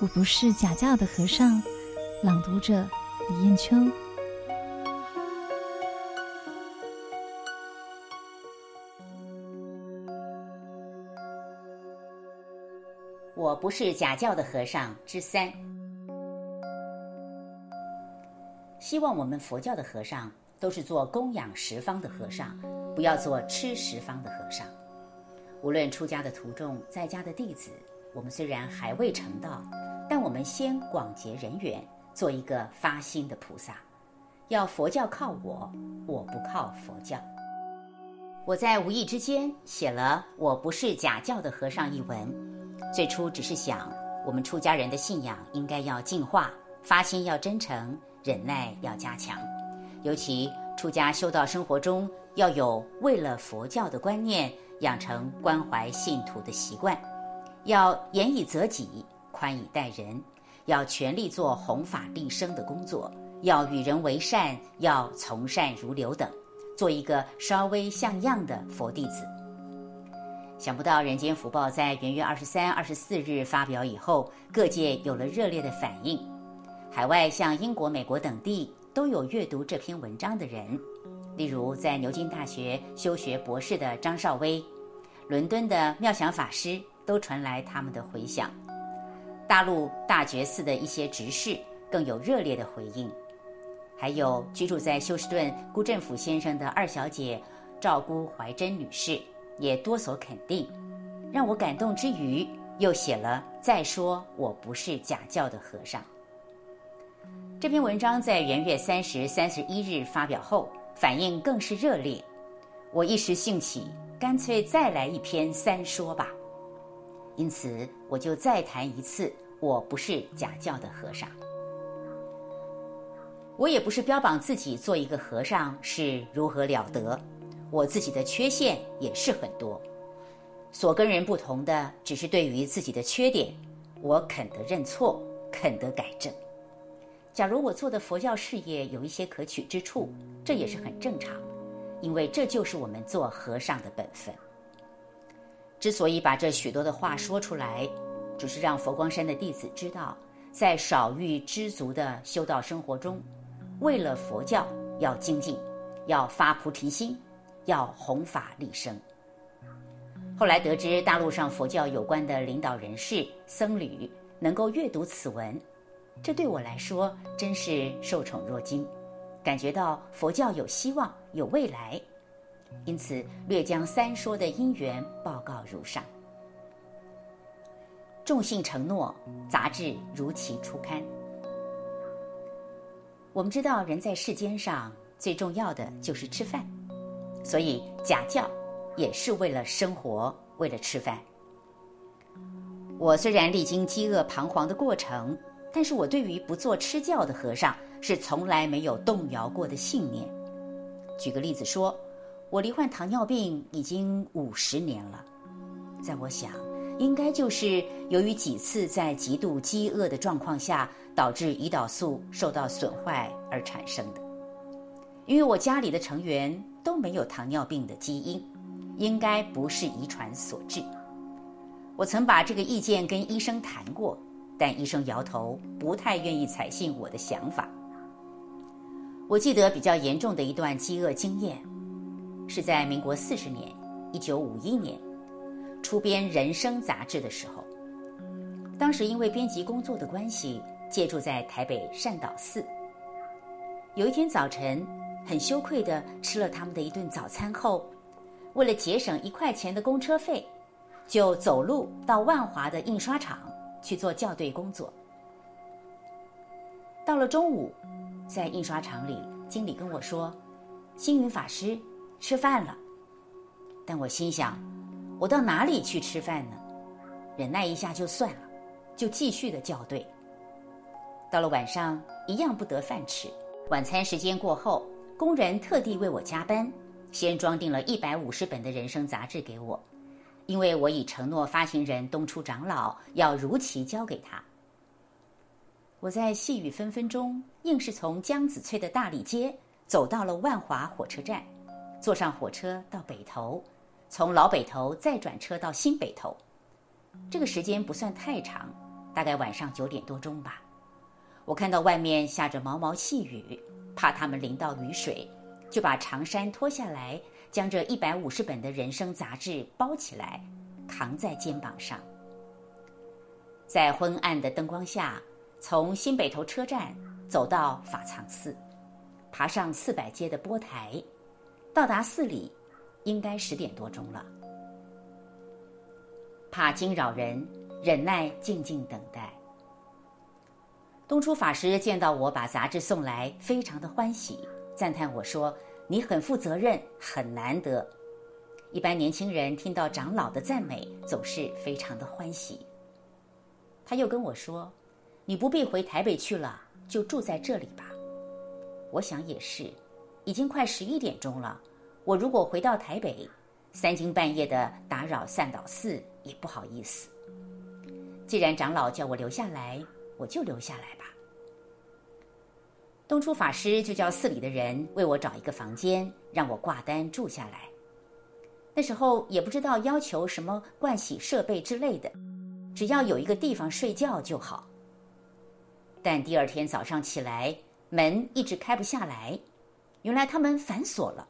我不是假教的和尚，朗读者李艳秋。我不是假教的和尚之三。希望我们佛教的和尚都是做供养十方的和尚，不要做吃十方的和尚。无论出家的徒众，在家的弟子，我们虽然还未成道，我们先广结人缘，做一个发心的菩萨。要佛教靠我，我不靠佛教。我在无意之间写了《我不是假教的和尚》一文，最初只是想，我们出家人的信仰应该要净化，发心要真诚，忍耐要加强，尤其出家修道生活中要有为了佛教的观念。养成关怀信徒的习惯，要严以责己，宽以待人，要全力做弘法利生的工作，要与人为善，要从善如流等，做一个稍微像样的佛弟子。想不到《人间福报》在元月二十三、二十四日发表以后，各界有了热烈的反应。海外像英国、美国等地都有阅读这篇文章的人。例如，在牛津大学修学博士的张少威，伦敦的妙想法师，都传来他们的回响。大陆大觉寺的一些执事更有热烈的回应。还有居住在休斯顿辜振甫先生的二小姐赵姑怀珍女士，也多所肯定，让我感动之余，又写了再说我不是假教的和尚。这篇文章在元月三十、三十一日发表后。反应更是热烈，我一时兴起，干脆再来一篇三说吧。因此，我就再谈一次，我不是假教的和尚。我也不是标榜自己做一个和尚是如何了得，我自己的缺陷也是很多。所跟人不同的，只是对于自己的缺点，我肯得认错，肯得改正。假如我做的佛教事业有一些可取之处，这也是很正常，因为这就是我们做和尚的本分。之所以把这许多的话说出来，只是让佛光山的弟子知道，在少欲知足的修道生活中，为了佛教要精进，要发菩提心，要弘法利生。后来得知大陆上佛教有关的领导人士、僧侣能够阅读此文。这对我来说真是受宠若惊，感觉到佛教有希望、有未来，因此略将三说的因缘报告如上。众信承诺，杂志如期出刊。我们知道，人在世间上最重要的就是吃饭，所以假教也是为了生活，为了吃饭。我虽然历经饥饿彷徨的过程。但是我对于不做吃教的和尚是从来没有动摇过的信念。举个例子说，我罹患糖尿病已经五十年了，在我想，应该就是由于几次在极度饥饿的状况下，导致胰岛素受到损坏而产生的。因为我家里的成员都没有糖尿病的基因，应该不是遗传所致。我曾把这个意见跟医生谈过。但医生摇头，不太愿意采信我的想法。我记得比较严重的一段饥饿经验，是在民国四十年（一九五一年）出编《人生》杂志的时候。当时因为编辑工作的关系，借住在台北善导寺。有一天早晨，很羞愧地吃了他们的一顿早餐后，为了节省一块钱的公车费，就走路到万华的印刷厂。去做校对工作。到了中午，在印刷厂里，经理跟我说：“星云法师吃饭了。”但我心想：“我到哪里去吃饭呢？忍耐一下就算了，就继续的校对。”到了晚上，一样不得饭吃。晚餐时间过后，工人特地为我加班，先装订了一百五十本的人生杂志给我。因为我已承诺发行人东初长老要如期交给他，我在细雨纷纷中，硬是从江子翠的大里街走到了万华火车站，坐上火车到北投，从老北头再转车到新北投。这个时间不算太长，大概晚上九点多钟吧。我看到外面下着毛毛细雨，怕他们淋到雨水，就把长衫脱下来，将这一百五十本的人生杂志包起来，扛在肩膀上。在昏暗的灯光下，从新北投车站走到法藏寺，爬上四百阶的波台，到达寺里，应该十点多钟了。怕惊扰人，忍耐静静等待。东初法师见到我把杂志送来，非常的欢喜，赞叹我说：“你很负责任，很难得。”一般年轻人听到长老的赞美，总是非常的欢喜。他又跟我说：“你不必回台北去了，就住在这里吧。”我想也是，已经快十一点钟了，我如果回到台北，三更半夜的打扰善导寺也不好意思。既然长老叫我留下来，我就留下来吧。东初法师就叫寺里的人为我找一个房间，让我挂单住下来。那时候也不知道要求什么盥洗设备之类的，只要有一个地方睡觉就好。但第二天早上起来，门一直开不下来，原来他们反锁了。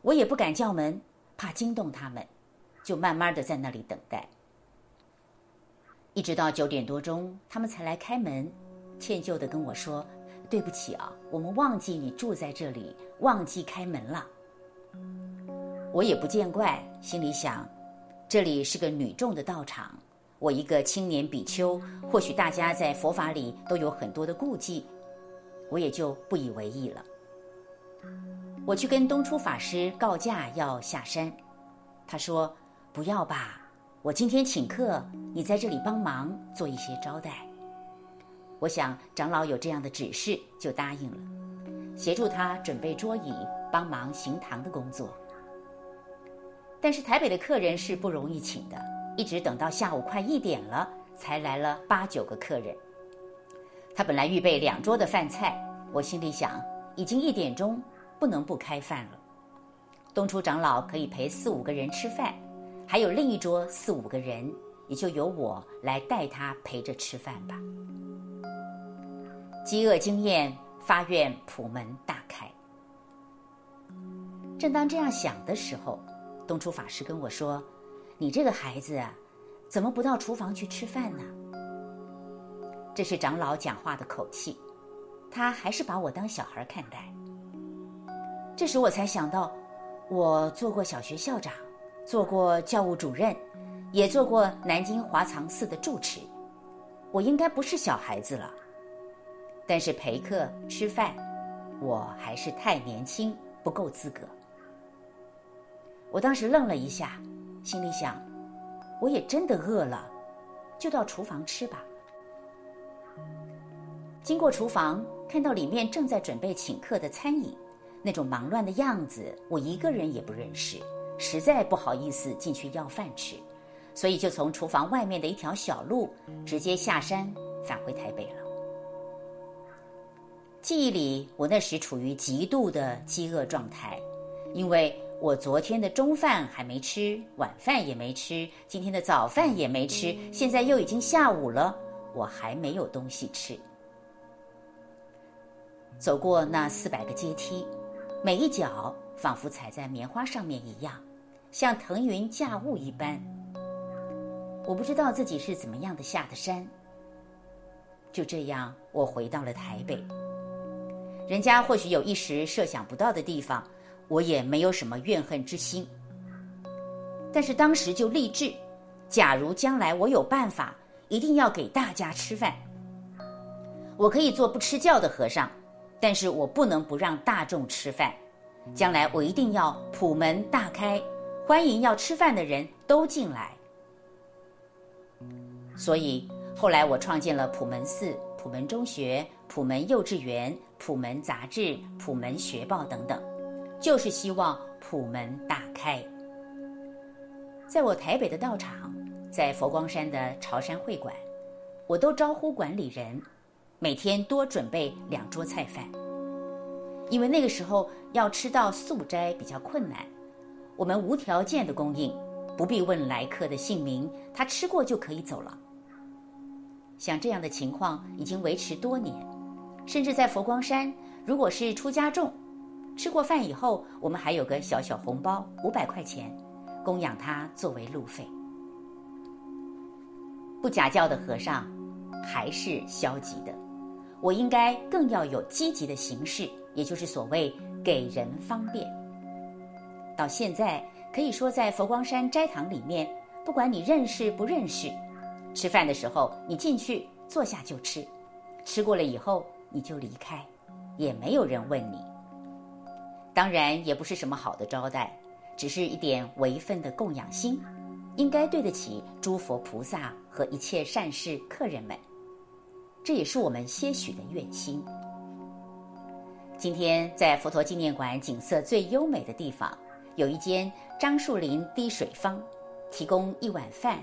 我也不敢叫门，怕惊动他们，就慢慢的在那里等待。一直到九点多钟，他们才来开门，歉疚的跟我说：“对不起啊，我们忘记你住在这里，忘记开门了。”我也不见怪，心里想，这里是个女众的道场，我一个青年比丘，或许大家在佛法里都有很多的顾忌，我也就不以为意了。我去跟东初法师告假要下山，他说：“不要吧，我今天请客，你在这里帮忙做一些招待。”我想长老有这样的指示，就答应了，协助他准备桌椅，帮忙行堂的工作。但是台北的客人是不容易请的，一直等到下午快一点了，才来了八九个客人。他本来预备两桌的饭菜，我心里想，已经一点钟，不能不开饭了。东初长老可以陪四五个人吃饭，还有另一桌四五个人，也就由我来带他陪着吃饭吧。饥饿经验发愿普门大开。正当这样想的时候，东初法师跟我说：“你这个孩子啊，怎么不到厨房去吃饭呢？”这是长老讲话的口气，他还是把我当小孩看待。这时我才想到，我做过小学校长，做过教务主任，也做过南京华藏寺的住持，我应该不是小孩子了。但是陪客吃饭，我还是太年轻，不够资格。我当时愣了一下，心里想：我也真的饿了，就到厨房吃吧。经过厨房，看到里面正在准备请客的餐饮，那种忙乱的样子，我一个人也不认识，实在不好意思进去要饭吃，所以就从厨房外面的一条小路直接下山返回台北了。记忆里，我那时处于极度的饥饿状态，因为。我昨天的中饭还没吃，晚饭也没吃，今天的早饭也没吃，现在又已经下午了，我还没有东西吃。走过那四百个阶梯，每一脚仿佛踩在棉花上面一样，像腾云驾雾一般。我不知道自己是怎么样的下的山。就这样，我回到了台北。人家或许有一时设想不到的地方。我也没有什么怨恨之心，但是当时就立志，假如将来我有办法，一定要给大家吃饭。我可以做不吃教的和尚，但是我不能不让大众吃饭。将来我一定要普门大开，欢迎要吃饭的人都进来。所以后来我创建了普门寺、普门中学、普门幼稚园、普门杂志、普门学报等等。就是希望普门大开。在我台北的道场，在佛光山的朝山会馆，我都招呼管理人，每天多准备两桌菜饭。因为那个时候要吃到素斋比较困难，我们无条件的供应，不必问来客的姓名，他吃过就可以走了。像这样的情况已经维持多年，甚至在佛光山，如果是出家众，吃过饭以后，我们还有个小小红包五百块钱，供养他作为路费。不假教的和尚还是消极的，我应该更要有积极的形式，也就是所谓给人方便。到现在可以说，在佛光山斋堂里面，不管你认识不认识，吃饭的时候你进去坐下就吃，吃过了以后你就离开，也没有人问你。当然也不是什么好的招待，只是一点微分的供养心，应该对得起诸佛菩萨和一切善事客人们。这也是我们些许的愿心。今天在佛陀纪念馆景色最优美的地方，有一间樟树林滴水坊，提供一碗饭、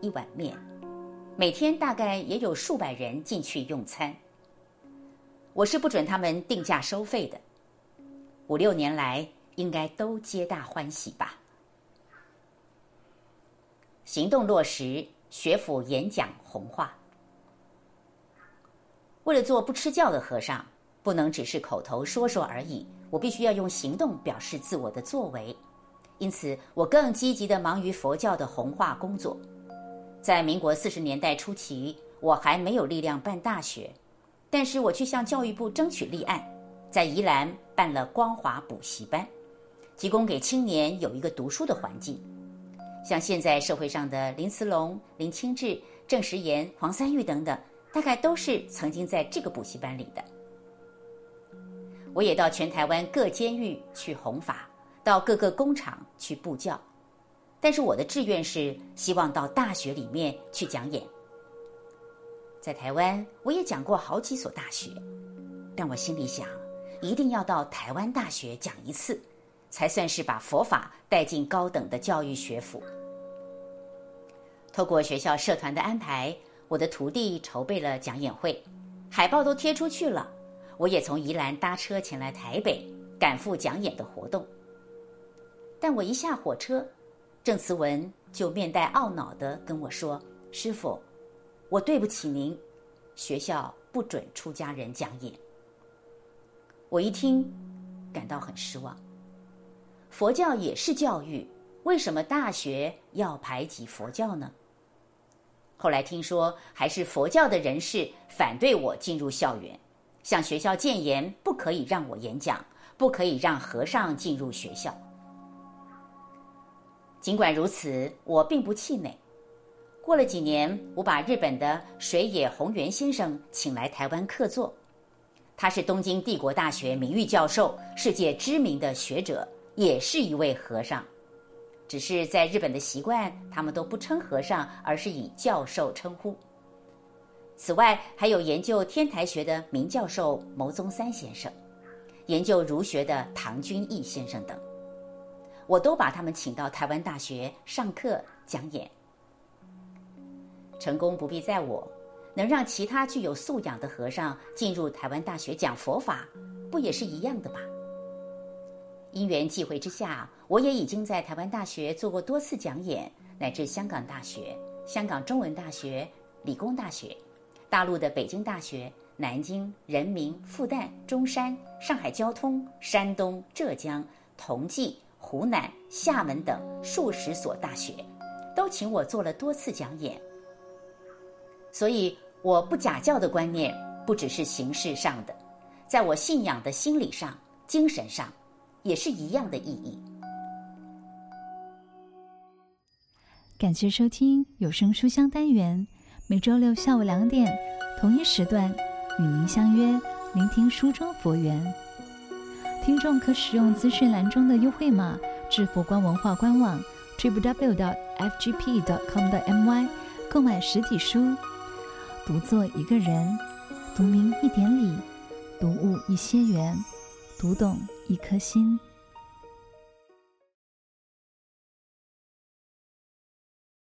一碗面，每天大概也有数百人进去用餐。我是不准他们定价收费的。五六年来，应该都皆大欢喜吧。行动落实，学府演讲红化。为了做不吃教的和尚，不能只是口头说说而已，我必须要用行动表示自我的作为。因此，我更积极地忙于佛教的弘化工作。在民国四十年代初期，我还没有力量办大学，但是我去向教育部争取立案。在宜兰办了光华补习班，提供给青年有一个读书的环境。像现在社会上的林慈龙、林清志、郑时延、黄三玉等等，大概都是曾经在这个补习班里的。我也到全台湾各监狱去弘法，到各个工厂去布教，但是我的志愿是希望到大学里面去讲演。在台湾，我也讲过好几所大学，但我心里想。一定要到台湾大学讲一次，才算是把佛法带进高等的教育学府。透过学校社团的安排，我的徒弟筹备了讲演会，海报都贴出去了。我也从宜兰搭车前来台北，赶赴讲演的活动。但我一下火车，郑慈文就面带懊恼地跟我说：“师傅，我对不起您，学校不准出家人讲演。”我一听，感到很失望。佛教也是教育，为什么大学要排挤佛教呢？后来听说，还是佛教的人士反对我进入校园，向学校建言，不可以让我演讲，不可以让和尚进入学校。尽管如此，我并不气馁。过了几年，我把日本的水野宏元先生请来台湾客座。他是东京帝国大学名誉教授，世界知名的学者，也是一位和尚。只是在日本的习惯，他们都不称和尚，而是以教授称呼。此外，还有研究天台学的名教授牟宗三先生，研究儒学的唐君毅先生等，我都把他们请到台湾大学上课讲演。成功不必在我。能让其他具有素养的和尚进入台湾大学讲佛法，不也是一样的吗？因缘际会之下，我也已经在台湾大学做过多次讲演，乃至香港大学、香港中文大学、理工大学、大陆的北京大学、南京、人民、复旦、中山、上海交通、山东、浙江、同济、湖南、厦门等数十所大学，都请我做了多次讲演，所以。我不假教的观念，不只是形式上的，在我信仰的心理上、精神上，也是一样的意义。感谢收听有声书香单元，每周六下午两点同一时段与您相约，聆听书中佛缘。听众可使用资讯栏中的优惠码至佛光文化官网 www.fgp.com.my 购买实体书。读作一个人，读明一点理，读悟一些缘，读懂一颗心。